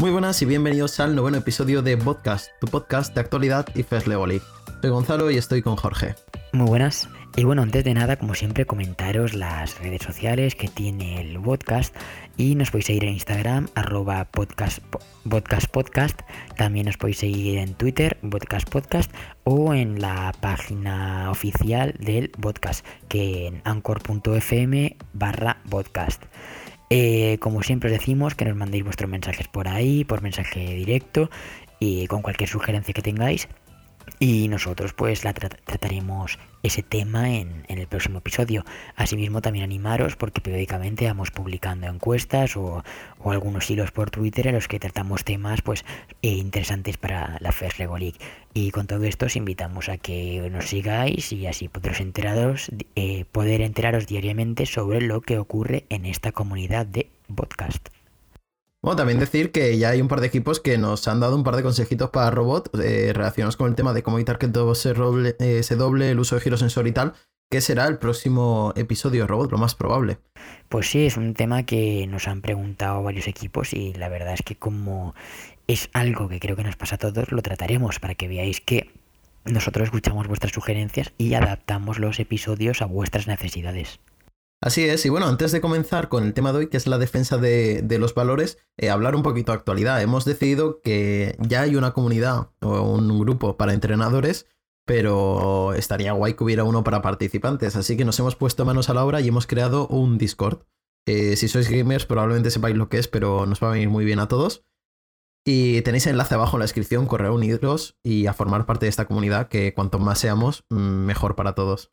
Muy buenas y bienvenidos al noveno episodio de Podcast, tu podcast de actualidad y First League. Soy Gonzalo y estoy con Jorge. Muy buenas. Y bueno, antes de nada, como siempre, comentaros las redes sociales que tiene el podcast y nos podéis seguir en Instagram, arroba podcast, podcast, También nos podéis seguir en Twitter, podcast podcast, o en la página oficial del podcast, que en anchor.fm barra podcast. Eh, como siempre os decimos, que nos mandéis vuestros mensajes por ahí, por mensaje directo y con cualquier sugerencia que tengáis. Y nosotros pues la trataremos ese tema en, el próximo episodio. Asimismo también animaros porque periódicamente vamos publicando encuestas o, algunos hilos por Twitter en los que tratamos temas pues eh, interesantes para la First Lego. Y con todo esto os invitamos a que nos sigáis y así podréis enteraros, eh, poder enteraros diariamente sobre lo que ocurre en esta comunidad de podcast. Bueno, también decir que ya hay un par de equipos que nos han dado un par de consejitos para robot eh, relacionados con el tema de cómo evitar que todo se, eh, se doble el uso de girosensor y tal, que será el próximo episodio robot, lo más probable. Pues sí, es un tema que nos han preguntado varios equipos y la verdad es que como es algo que creo que nos pasa a todos, lo trataremos para que veáis que nosotros escuchamos vuestras sugerencias y adaptamos los episodios a vuestras necesidades. Así es, y bueno, antes de comenzar con el tema de hoy, que es la defensa de, los valores, eh, hablar un poquito de actualidad. Hemos decidido que ya hay una comunidad o un grupo para entrenadores, pero estaría guay que hubiera uno para participantes, así que nos hemos puesto manos a la obra y hemos creado un Discord. Si sois gamers probablemente sepáis lo que es, pero nos va a venir muy bien a todos. Y tenéis enlace abajo en la descripción, correo unidos y a formar parte de esta comunidad, que cuanto más seamos, mm, mejor para todos.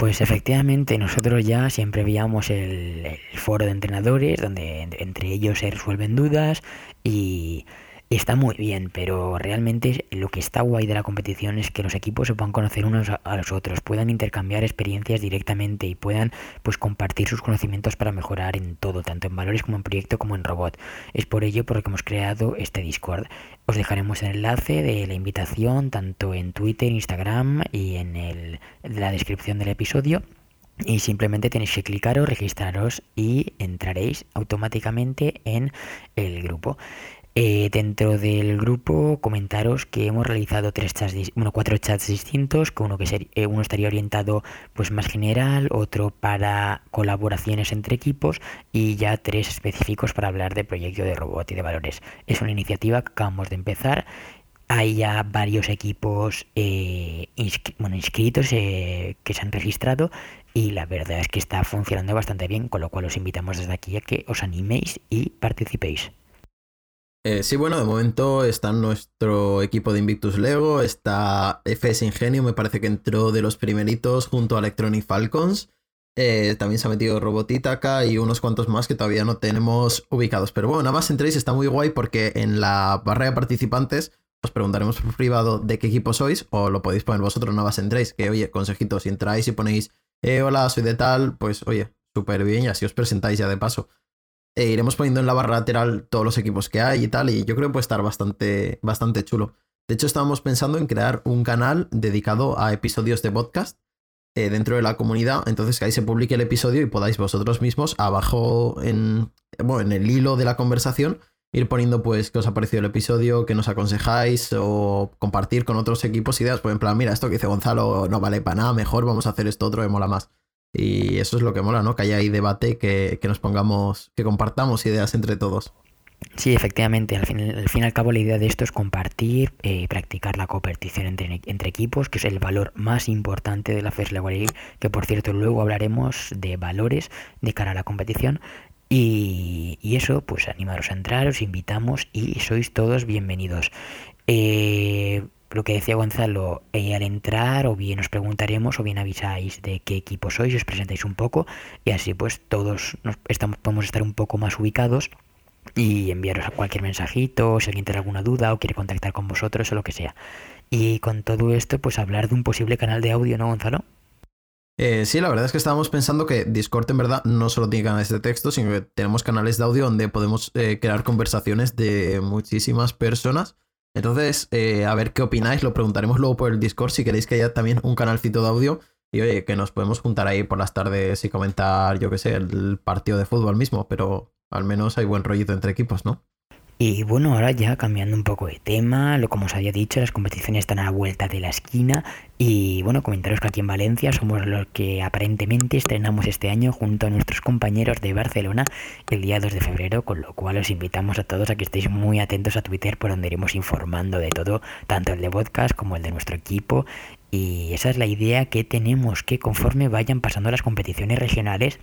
Pues efectivamente, nosotros ya siempre veíamos el, foro de entrenadores, donde entre ellos se resuelven dudas y está muy bien, pero realmente lo que está guay de la competición es que los equipos se puedan conocer unos a los otros, puedan intercambiar experiencias directamente y puedan pues compartir sus conocimientos para mejorar en todo, tanto en valores como en proyecto como en robot. Es por ello por lo que hemos creado este Discord. Os dejaremos el enlace de la invitación tanto en Twitter, Instagram y en el, la descripción del episodio. Y simplemente tenéis que clicaros, registraros y entraréis automáticamente en el grupo. Eh, dentro del grupo comentaros que hemos realizado tres chats, bueno, cuatro chats distintos, que uno que eh, uno estaría orientado pues más general, otro para colaboraciones entre equipos y ya tres específicos para hablar de proyecto de robot y de valores. Es una iniciativa que acabamos de empezar. Hay ya varios equipos eh, bueno, inscritos que se han registrado y la verdad es que está funcionando bastante bien, con lo cual os invitamos desde aquí a que os animéis y participéis. Eh, sí, bueno, de momento está nuestro equipo de Invictus Lego, está FS Ingenio, me parece que entró de los primeritos junto a Electronic Falcons. Eh, también se ha metido Robotitaca y unos cuantos más que todavía no tenemos ubicados. Pero bueno, nada más entréis, está muy guay porque en la barra de participantes os preguntaremos por privado de qué equipo sois o lo podéis poner vosotros, nada más entréis. Que oye, consejitos, si entráis y ponéis, eh, hola, soy de tal, pues oye, súper bien y así os presentáis ya de paso. E iremos poniendo en la barra lateral todos los equipos que hay y tal, y yo creo que puede estar bastante, bastante chulo. De hecho, estábamos pensando en crear un canal dedicado a episodios de podcast eh, dentro de la comunidad, entonces que ahí se publique el episodio y podáis vosotros mismos abajo en, bueno, en el hilo de la conversación ir poniendo pues qué os ha parecido el episodio, qué nos aconsejáis o compartir con otros equipos ideas, pues en plan, mira, esto que dice Gonzalo no vale para nada, mejor vamos a hacer esto otro, me mola más. Y eso es lo que mola, ¿no? Que haya ahí debate, que, nos pongamos, que compartamos ideas entre todos. Sí, efectivamente, al fin, al fin y al cabo la idea de esto es compartir, eh, practicar la competición entre, equipos, que es el valor más importante de la First League, que por cierto luego hablaremos de valores de cara a la competición. Y, y eso, pues animaros a entrar, os invitamos y sois todos bienvenidos. Eh, lo que decía Gonzalo, eh, al entrar o bien os preguntaremos o bien avisáis de qué equipo sois, os presentáis un poco y así pues todos nos estamos, podemos estar un poco más ubicados y enviaros cualquier mensajito, si alguien tiene alguna duda o quiere contactar con vosotros o lo que sea. Y con todo esto, pues hablar de un posible canal de audio, ¿no, Gonzalo? Eh, sí, la verdad es que estábamos pensando que Discord en verdad no solo tiene canales de texto, sino que tenemos canales de audio donde podemos eh, crear conversaciones de muchísimas personas entonces, eh, a ver qué opináis, lo preguntaremos luego por el Discord si queréis que haya también un canalcito de audio y oye, que nos podemos juntar ahí por las tardes y comentar, yo qué sé, el partido de fútbol mismo, pero al menos hay buen rollito entre equipos, ¿no? Y bueno, ahora ya cambiando un poco de tema, lo como os había dicho, las competiciones están a la vuelta de la esquina y bueno, comentaros que aquí en Valencia somos los que aparentemente estrenamos este año junto a nuestros compañeros de Barcelona el día 2 de febrero, con lo cual os invitamos a todos a que estéis muy atentos a Twitter por donde iremos informando de todo, tanto el de podcast como el de nuestro equipo. Y esa es la idea que tenemos, que conforme vayan pasando las competiciones regionales,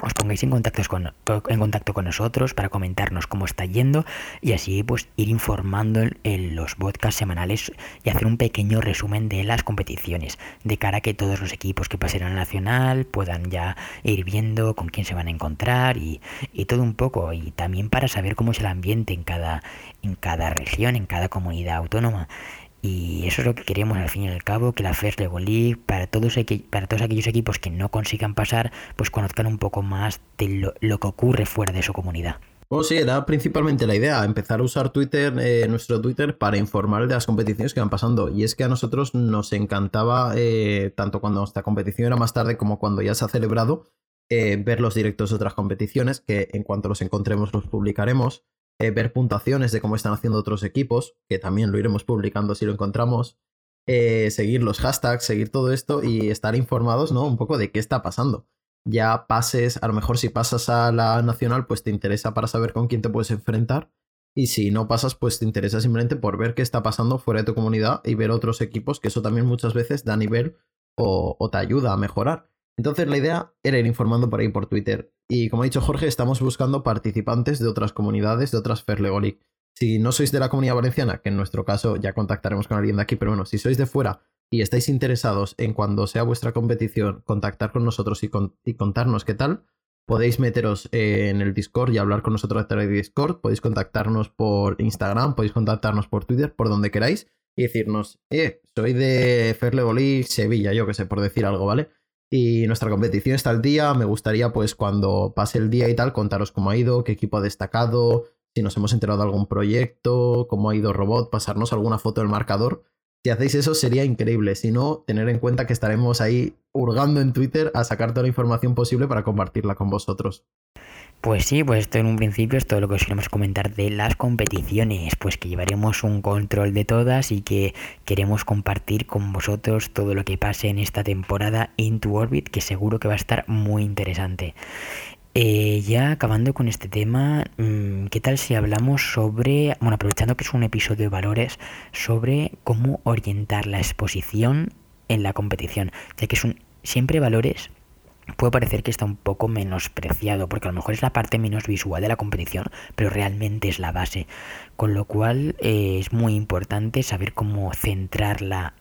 os pongáis en contacto con, en contacto con nosotros para comentarnos cómo está yendo y así pues ir informando en, los podcasts semanales y hacer un pequeño resumen de las competiciones de cara a que todos los equipos que pasen al nacional puedan ya ir viendo con quién se van a encontrar y, y todo un poco. Y también para saber cómo es el ambiente en cada en cada región en cada comunidad autónoma y eso es lo que queremos al fin y al cabo, que la First League para todos, para todos aquellos equipos que no consigan pasar, pues conozcan un poco más de lo, que ocurre fuera de su comunidad. Pues sí, era principalmente la idea, empezar a usar Twitter, eh, nuestro Twitter, para informar de las competiciones que van pasando. Y es que a nosotros nos encantaba, eh, tanto cuando nuestra competición era más tarde como cuando ya se ha celebrado, eh, ver los directos de otras competiciones, que en cuanto los encontremos los publicaremos. Eh, ver puntuaciones de cómo están haciendo otros equipos, que también lo iremos publicando si lo encontramos, eh, seguir los hashtags, seguir todo esto y estar informados, ¿no? Un poco de qué está pasando. Ya pases, a lo mejor si pasas a la nacional, pues te interesa para saber con quién te puedes enfrentar. Y si no pasas, pues te interesa simplemente por ver qué está pasando fuera de tu comunidad y ver otros equipos, que eso también muchas veces da nivel o te ayuda a mejorar. Entonces la idea era ir informando por ahí por Twitter. Y como ha dicho Jorge, estamos buscando participantes de otras comunidades, de otras Ferlegolic. Si no sois de la comunidad valenciana, que en nuestro caso ya contactaremos con alguien de aquí, pero bueno, si sois de fuera y estáis interesados en cuando sea vuestra competición, contactar con nosotros y, contarnos qué tal, podéis meteros en el Discord y hablar con nosotros a través de Discord, podéis contactarnos por Instagram, podéis contactarnos por Twitter, por donde queráis, y decirnos, eh, soy de Ferlegolic Sevilla, yo que sé, por decir algo, ¿vale? Y nuestra competición está al día. Me gustaría, pues, cuando pase el día y tal, contaros cómo ha ido, qué equipo ha destacado, si nos hemos enterado de algún proyecto, cómo ha ido Robot, pasarnos alguna foto del marcador. Si hacéis eso sería increíble. Si no, tener en cuenta que estaremos ahí hurgando en Twitter a sacar toda la información posible para compartirla con vosotros. Pues sí, pues esto en un principio es todo lo que os queremos comentar de las competiciones, pues que llevaremos un control de todas y que queremos compartir con vosotros todo lo que pase en esta temporada Into Orbit, que seguro que va a estar muy interesante. Eh, ya acabando con este tema, mm, ¿qué tal si hablamos sobre, bueno, aprovechando que es un episodio de valores, sobre cómo orientar la exposición en la competición, ya que son siempre valores puede parecer que está un poco menospreciado, porque a lo mejor es la parte menos visual de la competición, pero realmente es la base. Con lo cual eh, es muy importante saber cómo centrar la,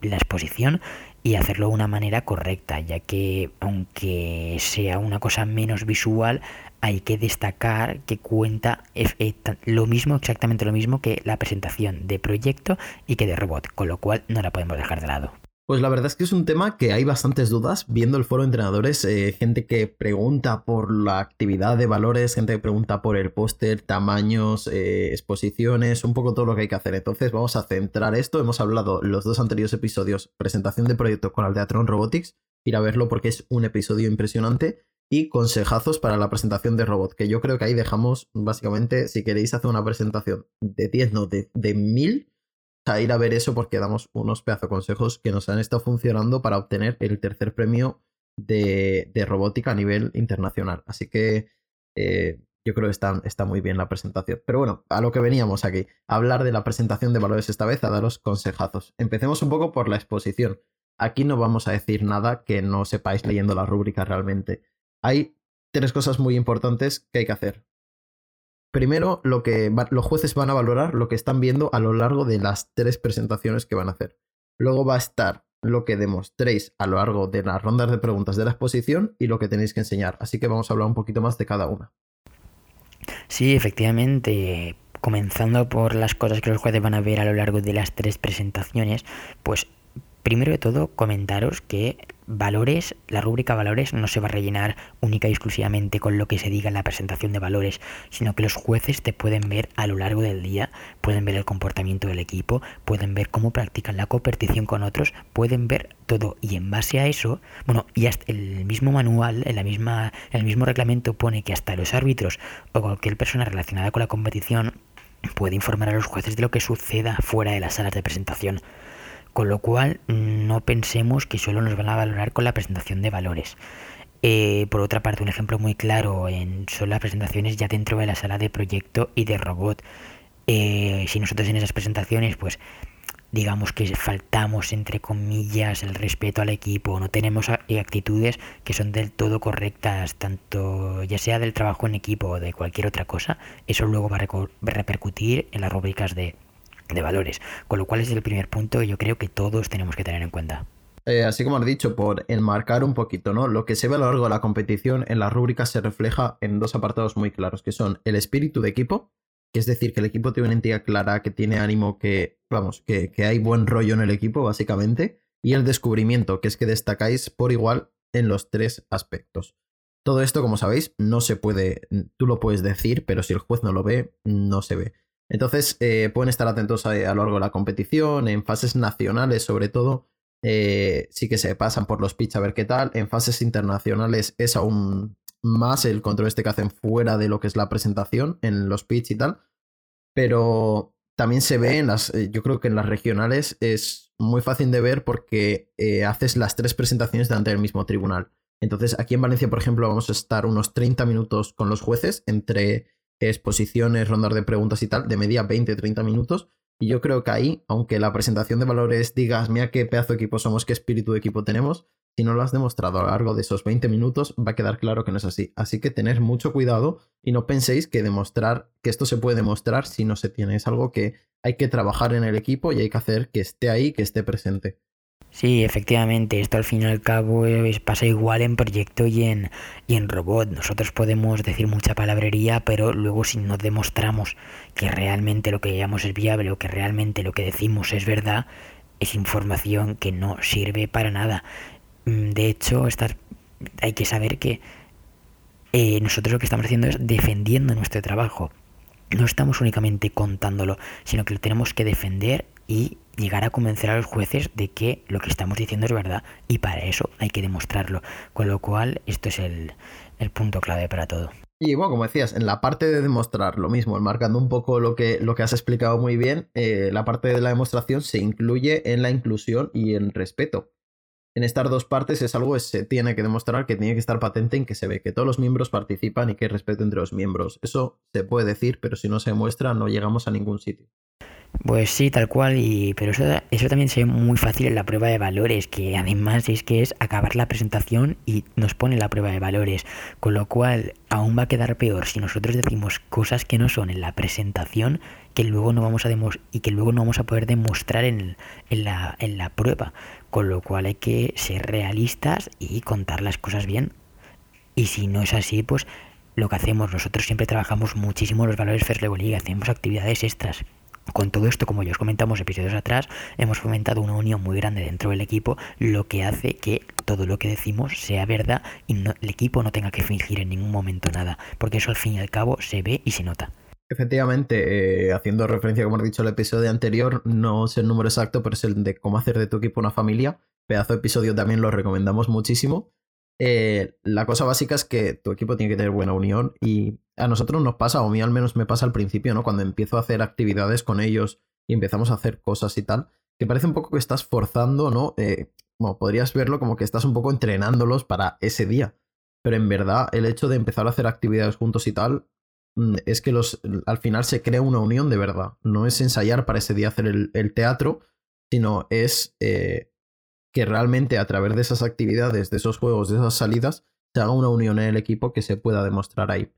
la exposición y hacerlo de una manera correcta, ya que aunque sea una cosa menos visual, hay que destacar que cuenta eh, lo mismo, exactamente lo mismo que la presentación de proyecto y que de robot, con lo cual no la podemos dejar de lado. Pues la verdad es que es un tema que hay bastantes dudas. Viendo el foro de entrenadores, eh, gente que pregunta por la actividad de valores, gente que pregunta por el póster, tamaños, eh, exposiciones, un poco todo lo que hay que hacer. Entonces vamos a centrar esto. Hemos hablado los dos anteriores episodios, presentación de proyecto con Aldeatron Robotics. Ir a verlo porque es un episodio impresionante. Y consejazos para la presentación de robot, que yo creo que ahí dejamos básicamente, si queréis hacer una presentación de 10, no, de, de 1000 a ir a ver eso porque damos unos pedazo consejos que nos han estado funcionando para obtener el tercer premio de, robótica a nivel internacional. Así que eh, yo creo que está, está, muy bien la presentación. Pero bueno, a lo que veníamos aquí, hablar de la presentación de valores esta vez, a daros consejazos. Empecemos un poco por la exposición. Aquí no vamos a decir nada que no sepáis leyendo la rúbrica realmente. Hay tres cosas muy importantes que hay que hacer. Primero, lo que los jueces van a valorar lo que están viendo a lo largo de las tres presentaciones que van a hacer. Luego va a estar lo que demostréis a lo largo de las rondas de preguntas de la exposición y lo que tenéis que enseñar. Así que vamos a hablar un poquito más de cada una. Sí, efectivamente. Comenzando por las cosas que los jueces van a ver a lo largo de las tres presentaciones, pues primero de todo comentaros que valores, la rúbrica valores no se va a rellenar única y exclusivamente con lo que se diga en la presentación de valores, sino que los jueces te pueden ver a lo largo del día, pueden ver el comportamiento del equipo, pueden ver cómo practican la competición con otros, pueden ver todo y en base a eso, bueno, y hasta el mismo manual, la misma el mismo reglamento pone que hasta los árbitros o cualquier persona relacionada con la competición puede informar a los jueces de lo que suceda fuera de las salas de presentación. Con lo cual, no pensemos que solo nos van a valorar con la presentación de valores. Eh, por otra parte, un ejemplo muy claro en, son las presentaciones ya dentro de la sala de proyecto y de robot. Eh, si nosotros en esas presentaciones, pues digamos que faltamos entre comillas el respeto al equipo, no tenemos actitudes que son del todo correctas, tanto ya sea del trabajo en equipo o de cualquier otra cosa, eso luego va a repercutir en las rúbricas de, de valores. Con lo cual es el primer punto que yo creo que todos tenemos que tener en cuenta. Eh, así como has dicho, por enmarcar un poquito, ¿no? Lo que se ve a lo largo de la competición en las rúbricas se refleja en dos apartados muy claros, que son el espíritu de equipo, que es decir, que el equipo tiene una entidad clara, que tiene ánimo, que, vamos, que, hay buen rollo en el equipo, básicamente, y el descubrimiento, que es que destacáis por igual en los tres aspectos. Todo esto, como sabéis, no se puede, tú lo puedes decir, pero si el juez no lo ve, no se ve. Entonces, eh, pueden estar atentos a, lo largo de la competición, en fases nacionales sobre todo, eh, sí que se pasan por los pitch a ver qué tal. En fases internacionales es aún más el control este que hacen fuera de lo que es la presentación en los pitch y tal. Pero también se ve en las, eh, yo creo que en las regionales es muy fácil de ver porque haces las tres presentaciones delante del mismo tribunal. Entonces, aquí en Valencia, por ejemplo, vamos a estar unos 30 minutos con los jueces entre exposiciones, rondas de preguntas y tal, de media 20-30 minutos. Y yo creo que ahí, aunque la presentación de valores digas, mira qué pedazo de equipo somos, qué espíritu de equipo tenemos, si no lo has demostrado a lo largo de esos 20 minutos, va a quedar claro que no es así. Así que tener mucho cuidado y no penséis que demostrar, que esto se puede demostrar si no se tiene. Es algo que hay que trabajar en el equipo y hay que hacer que esté ahí, que esté presente. Sí, efectivamente, esto al fin y al cabo pasa igual en proyecto y en, y en robot. Nosotros podemos decir mucha palabrería, pero luego si no demostramos que realmente lo que llamamos es viable o que realmente lo que decimos es verdad, es información que no sirve para nada. Mm, de hecho, hay que saber que eh, nosotros lo que estamos haciendo es defendiendo nuestro trabajo. No estamos únicamente contándolo, sino que lo tenemos que defender y llegar a convencer a los jueces de que lo que estamos diciendo es verdad y para eso hay que demostrarlo. Con lo cual, esto es el, punto clave para todo. Y bueno, como decías, en la parte de demostrar lo mismo, marcando un poco lo que, lo que has explicado muy bien, eh, la parte de la demostración se incluye en la inclusión y el respeto en estas dos partes es algo que se tiene que demostrar, que tiene que estar patente en que se ve que todos los miembros participan y que hay respeto entre los miembros. Eso se puede decir, pero si no se muestra no llegamos a ningún sitio. Pues sí, tal cual, y pero eso, eso también se ve muy fácil en la prueba de valores, que además es que es acabar la presentación y nos pone la prueba de valores, con lo cual aún va a quedar peor si nosotros decimos cosas que no son en la presentación que luego no vamos a y que luego no vamos a poder demostrar en, la, prueba, con lo cual hay que ser realistas y contar las cosas bien. Y si no es así, pues lo que hacemos, nosotros siempre trabajamos muchísimo los valores First hacemos actividades extras. Con todo esto, como ya os comentamos episodios atrás, hemos fomentado una unión muy grande dentro del equipo, lo que hace que todo lo que decimos sea verdad y el equipo no tenga que fingir en ningún momento nada, porque eso al fin y al cabo se ve y se nota. Efectivamente, eh, haciendo referencia, como he dicho, al episodio anterior, no es el número exacto, pero es el de cómo hacer de tu equipo una familia. Pedazo de episodio también lo recomendamos muchísimo. Eh, la cosa básica es que tu equipo tiene que tener buena unión y a nosotros nos pasa, o a mí al menos me pasa al principio, ¿no? Cuando empiezo a hacer actividades con ellos y empezamos a hacer cosas y tal, que parece un poco que estás forzando, ¿no? Eh, podrías verlo como que estás un poco entrenándolos para ese día. Pero en verdad, el hecho de empezar a hacer actividades juntos y tal, mm, es que los, al final se crea una unión de verdad. No es ensayar para ese día hacer el, teatro, sino es eh, que realmente a través de esas actividades, de esos juegos, de esas salidas, se haga una unión en el equipo que se pueda demostrar ahí.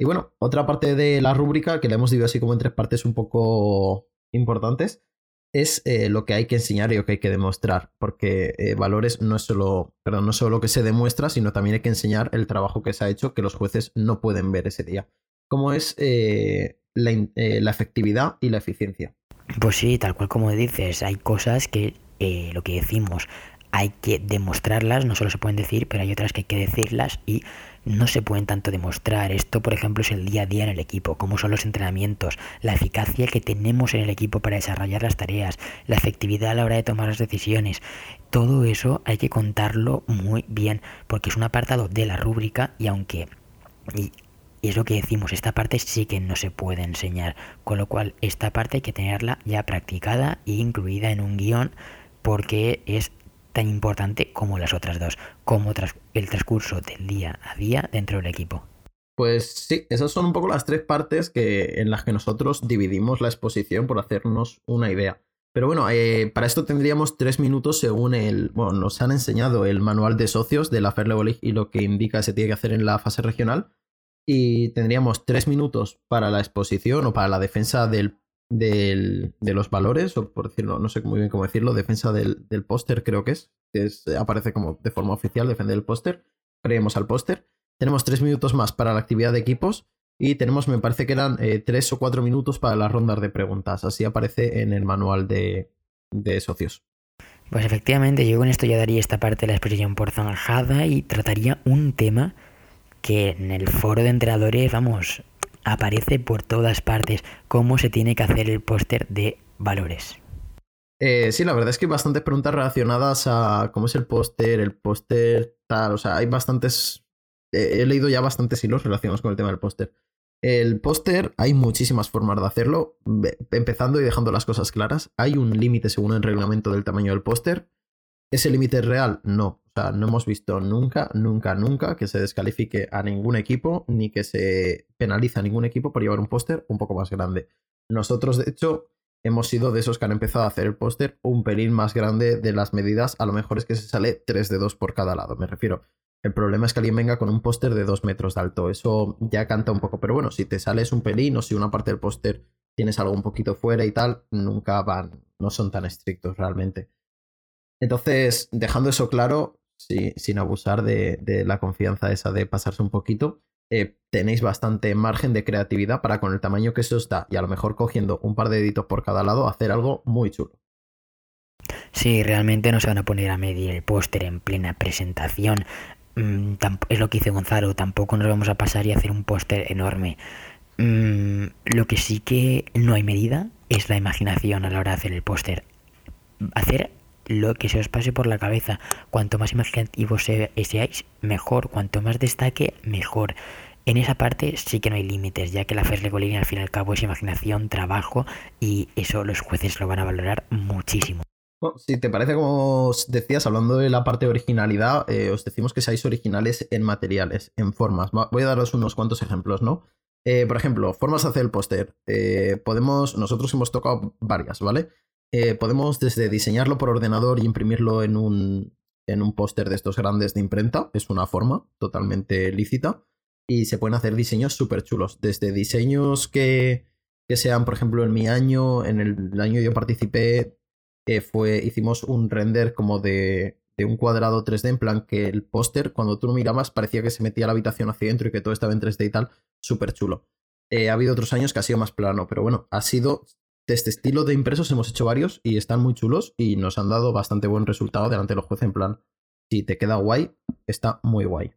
Y bueno, otra parte de la rúbrica, que la hemos dividido así como en tres partes un poco importantes, es eh, lo que hay que enseñar y lo que hay que demostrar, porque eh, valores no es solo, perdón, no es solo lo que se demuestra, sino también hay que enseñar el trabajo que se ha hecho que los jueces no pueden ver ese día, como es eh, la, la, efectividad y la eficiencia. Pues sí, tal cual como dices, hay cosas que lo que decimos hay que demostrarlas, no solo se pueden decir, pero hay otras que hay que decirlas y no se pueden tanto demostrar. Esto, por ejemplo, es el día a día en el equipo, cómo son los entrenamientos, la eficacia que tenemos en el equipo para desarrollar las tareas, la efectividad a la hora de tomar las decisiones. Todo eso hay que contarlo muy bien, porque es un apartado de la rúbrica y aunque Y es lo que decimos, esta parte sí que no se puede enseñar, con lo cual esta parte hay que tenerla ya practicada e incluida en un guion porque es tan importante como las otras dos, como el transcurso del día a día dentro del equipo. Pues sí, esas son un poco las tres partes que, en las que nosotros dividimos la exposición por hacernos una idea. Pero bueno, eh, para esto tendríamos tres minutos según el. Bueno, nos han enseñado el manual de socios de la Fair y lo que indica se tiene que hacer en la fase regional. Y tendríamos tres minutos para la exposición o para la defensa del, del, de los valores, o por decirlo, no sé muy bien cómo decirlo, defensa del, del póster, creo que es, que aparece como de forma oficial, defender el póster. Creemos al póster. Tenemos tres minutos más para la actividad de equipos y tenemos, me parece que eran eh, tres o cuatro minutos para las rondas de preguntas. Así aparece en el manual de, socios. Pues efectivamente, yo con esto ya daría esta parte de la exposición por zanjada y trataría un tema que en el foro de entrenadores, vamos, aparece por todas partes, cómo se tiene que hacer el póster de valores. Eh, sí, la verdad es que hay bastantes preguntas relacionadas a cómo es el póster, el póster tal, o sea, hay bastantes, he leído ya bastantes hilos relacionados con el tema del póster. El póster, hay muchísimas formas de hacerlo. Empezando y dejando las cosas claras, hay un límite según el reglamento del tamaño del póster. ¿Ese límite es real? No. O sea, no hemos visto nunca, nunca, nunca que se descalifique a ningún equipo ni que se penalice a ningún equipo por llevar un póster un poco más grande. Nosotros, de hecho, hemos sido de esos que han empezado a hacer el póster un pelín más grande de las medidas. A lo mejor es que se sale 3 de 2 por cada lado. Me refiero, el problema es que alguien venga con un póster de dos metros de alto. Eso ya canta un poco. Pero bueno, si te sales un pelín o si una parte del póster tienes algo un poquito fuera y tal, nunca van, no son tan estrictos realmente. Entonces, dejando eso claro, sin abusar de, la confianza esa de pasarse un poquito, eh, tenéis bastante margen de creatividad para con el tamaño que se da y a lo mejor cogiendo un par de deditos por cada lado hacer algo muy chulo. Sí, realmente no se van a poner a medir el póster en plena presentación. Mm, es lo que dice Gonzalo, tampoco nos vamos a pasar y hacer un póster enorme. Mm, lo que sí que no hay medida es la imaginación a la hora de hacer el póster. Hacer lo que se os pase por la cabeza. Cuanto más imaginativos seáis, mejor. Cuanto más destaque, mejor. En esa parte sí que no hay límites, ya que la Fair League al fin y al cabo es imaginación, trabajo y eso los jueces lo van a valorar muchísimo si te parece, como os decías, hablando de la parte de originalidad, eh, os decimos que seáis originales en materiales, en formas. Voy a daros unos cuantos ejemplos, ¿no? Eh, por ejemplo, formas hacer el póster. Eh, podemos, nosotros hemos tocado varias, ¿vale? Podemos desde diseñarlo por ordenador y imprimirlo en un, en un póster de estos grandes de imprenta, es una forma totalmente lícita, y se pueden hacer diseños súper chulos, desde diseños que, que sean, por ejemplo, en mi año, en el año yo participé, fue, hicimos un render como de, de, un cuadrado 3D, en plan que el póster, cuando tú lo mirabas, parecía que se metía la habitación hacia adentro y que todo estaba en 3D y tal, súper chulo. Eh, ha habido otros años que ha sido más plano, pero bueno, ha sido de este estilo de impresos hemos hecho varios y están muy chulos y nos han dado bastante buen resultado delante de los jueces en plan, si te queda guay, está muy guay.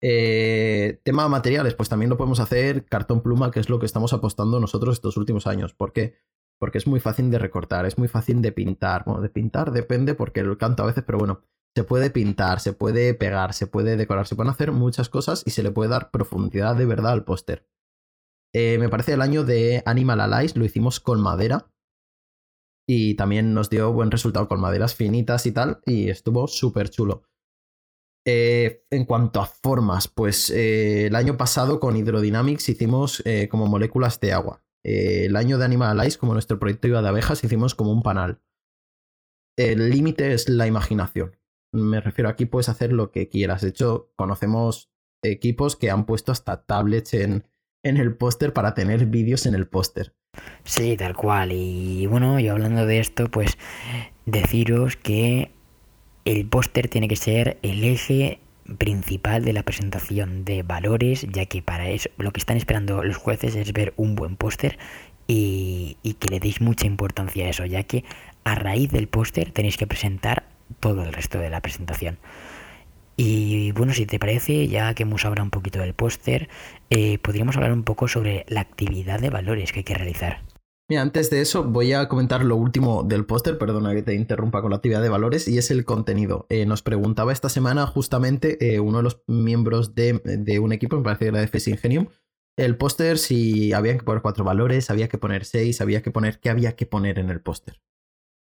Eh, tema materiales, pues también lo podemos hacer cartón pluma, que es lo que estamos apostando nosotros estos últimos años. ¿Por qué? porque es muy fácil de recortar, es muy fácil de pintar. Bueno, de pintar depende porque lo canto a veces, pero bueno, se puede pintar, se puede pegar, se puede decorar, se pueden hacer muchas cosas y se le puede dar profundidad de verdad al póster. Eh, me parece el año de Animal Allies lo hicimos con madera y también nos dio buen resultado con maderas finitas y tal y estuvo súper chulo. Eh, en cuanto a formas, pues eh, el año pasado con Hydrodynamics hicimos como moléculas de agua. El año de Animal Eyes, como nuestro proyecto iba de abejas, hicimos como un panal. El límite es la imaginación. Me refiero aquí, puedes hacer lo que quieras. De hecho, conocemos equipos que han puesto hasta tablets en, en el póster para tener vídeos en el póster. Sí, tal cual. Y bueno, yo hablando de esto, pues deciros que el póster tiene que ser el eje principal de la presentación de valores, ya que para eso lo que están esperando los jueces es ver un buen póster y, que le deis mucha importancia a eso, ya que a raíz del póster tenéis que presentar todo el resto de la presentación. Y bueno, si te parece, ya que hemos hablado un poquito del póster, eh, podríamos hablar un poco sobre la actividad de valores que hay que realizar. Mira, antes de eso voy a comentar lo último del póster, perdona que te interrumpa con la actividad de valores, y es el contenido. Eh, nos preguntaba esta semana justamente eh, uno de los miembros de, un equipo, me parece que era de FES Ingenium, el póster, si había que poner cuatro valores, había que poner seis, había que poner qué había que poner en el póster.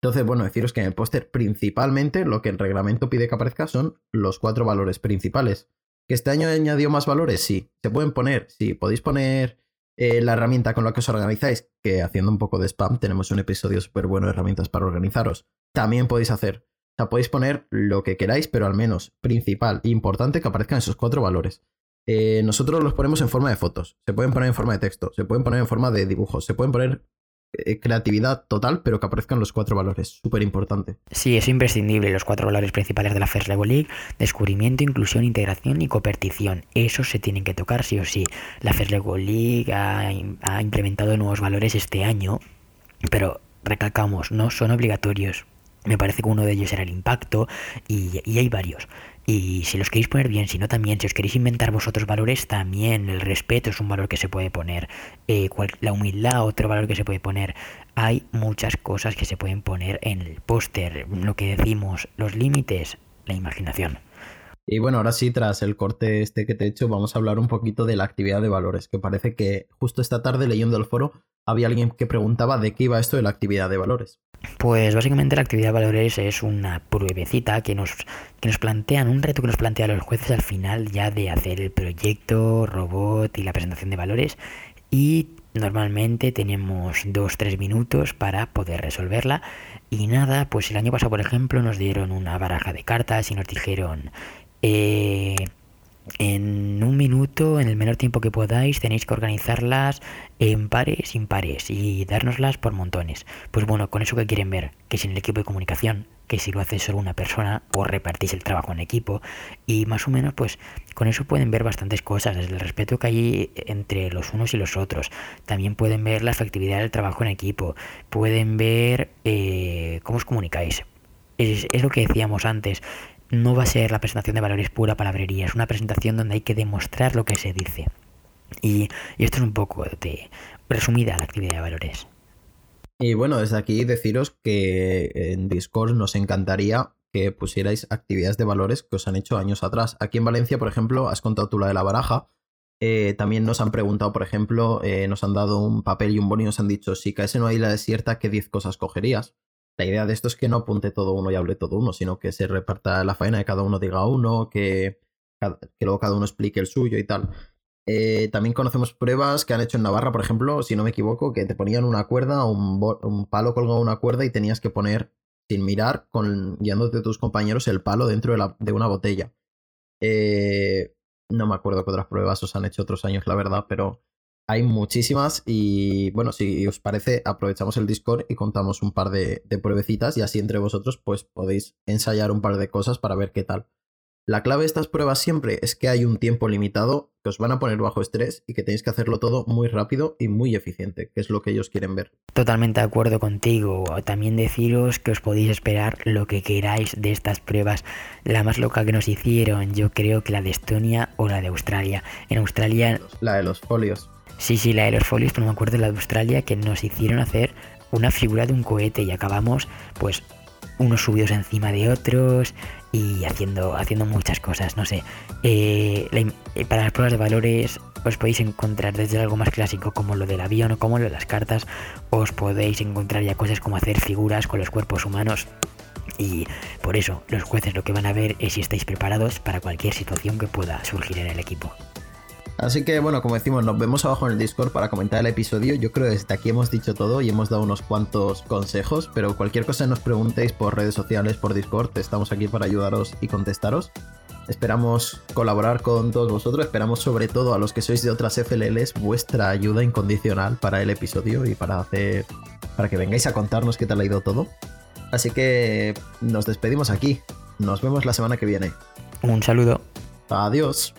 Entonces, bueno, deciros que en el póster principalmente lo que el reglamento pide que aparezca son los cuatro valores principales. ¿Que este año añadió más valores? Sí. ¿Se pueden poner? Sí. ¿Podéis poner eh, la herramienta con la que os organizáis? Que haciendo un poco de spam tenemos un episodio súper bueno de herramientas para organizaros. También podéis hacer. O sea, podéis poner lo que queráis, pero al menos principal e importante que aparezcan esos cuatro valores. Eh, nosotros los ponemos en forma de fotos, se pueden poner en forma de texto, se pueden poner en forma de dibujos, se pueden poner eh, creatividad total, pero que aparezcan los cuatro valores. Súper importante. Sí, es imprescindible los cuatro valores principales de la First Level League: descubrimiento, inclusión, integración y copertición. Esos se tienen que tocar sí o sí. La First Level League ha, implementado nuevos valores este año, pero recalcamos, no son obligatorios. Me parece que uno de ellos era el impacto y hay varios. Y si los queréis poner bien, si no también, si os queréis inventar vosotros valores, también el respeto es un valor que se puede poner, eh, la humildad otro valor que se puede poner. Hay muchas cosas que se pueden poner en el póster, lo que decimos, los límites, la imaginación. Y bueno, ahora sí, tras el corte este que te he hecho, vamos a hablar un poquito de la actividad de valores, que parece que justo esta tarde leyendo el foro había alguien que preguntaba de qué iba esto de la actividad de valores. Pues básicamente la actividad de valores es una pruebecita que nos, que nos plantean, un reto que nos plantean los jueces al final ya de hacer el proyecto, robot y la presentación de valores. Y normalmente tenemos 2-3 minutos para poder resolverla. Y nada, pues el año pasado, por ejemplo, nos dieron una baraja de cartas y nos dijeron... Eh, en un minuto, en el menor tiempo que podáis, tenéis que organizarlas en pares, impares y dárnoslas por montones. Pues bueno, con eso que quieren ver, que sin el equipo de comunicación, que si lo hace solo una persona, o repartís el trabajo en equipo, y más o menos, pues con eso pueden ver bastantes cosas, desde el respeto que hay entre los unos y los otros. También pueden ver la efectividad del trabajo en equipo, pueden ver eh, cómo os comunicáis. Es lo que decíamos antes, no va a ser la presentación de valores pura palabrería, es una presentación donde hay que demostrar lo que se dice. Y, esto es un poco de resumida la actividad de valores. Y bueno, desde aquí deciros que en Discord nos encantaría que pusierais actividades de valores que os han hecho años atrás. Aquí en Valencia, por ejemplo, has contado tú la de la baraja. Eh, también nos han preguntado, por ejemplo, eh, nos han dado un papel y un boni y nos han dicho, si caes en una isla desierta, ¿qué 10 cosas cogerías? La idea de esto es que no apunte todo uno y hable todo uno, sino que se reparta la faena, de cada uno diga uno, que, que luego cada uno explique el suyo y tal. Eh, también conocemos pruebas que han hecho en Navarra, por ejemplo, si no me equivoco, que te ponían una cuerda, un, un palo colgado una cuerda y tenías que poner, sin mirar, con, guiándote tus compañeros, el palo dentro de, de una botella. Eh, no me acuerdo qué otras pruebas os han hecho otros años, la verdad, pero hay muchísimas y bueno, si os parece, aprovechamos el Discord y contamos un par de, de pruebecitas y así entre vosotros pues podéis ensayar un par de cosas para ver qué tal. La clave de estas pruebas siempre es que hay un tiempo limitado que os van a poner bajo estrés y que tenéis que hacerlo todo muy rápido y muy eficiente, que es lo que ellos quieren ver. Totalmente de acuerdo contigo. También deciros que os podéis esperar lo que queráis de estas pruebas. La más loca que nos hicieron, yo creo que la de Estonia o la de Australia. En Australia... La de los folios. Sí, sí, la de los folios, pero me acuerdo de la de Australia, que nos hicieron hacer una figura de un cohete y acabamos, pues, unos subidos encima de otros y haciendo, haciendo muchas cosas, no sé. Eh, eh, para las pruebas de valores os podéis encontrar desde algo más clásico como lo del avión o como lo de las cartas, os podéis encontrar ya cosas como hacer figuras con los cuerpos humanos. Y por eso los jueces lo que van a ver es si estáis preparados para cualquier situación que pueda surgir en el equipo. Así que bueno, como decimos, nos vemos abajo en el Discord para comentar el episodio. Yo creo que desde aquí hemos dicho todo y hemos dado unos cuantos consejos, pero cualquier cosa nos preguntéis por redes sociales, por Discord, estamos aquí para ayudaros y contestaros. Esperamos colaborar con todos vosotros, esperamos sobre todo a los que sois de otras FLLs vuestra ayuda incondicional para el episodio y para hacer para que vengáis a contarnos qué tal ha ido todo. Así que nos despedimos aquí. Nos vemos la semana que viene. Un saludo. Adiós.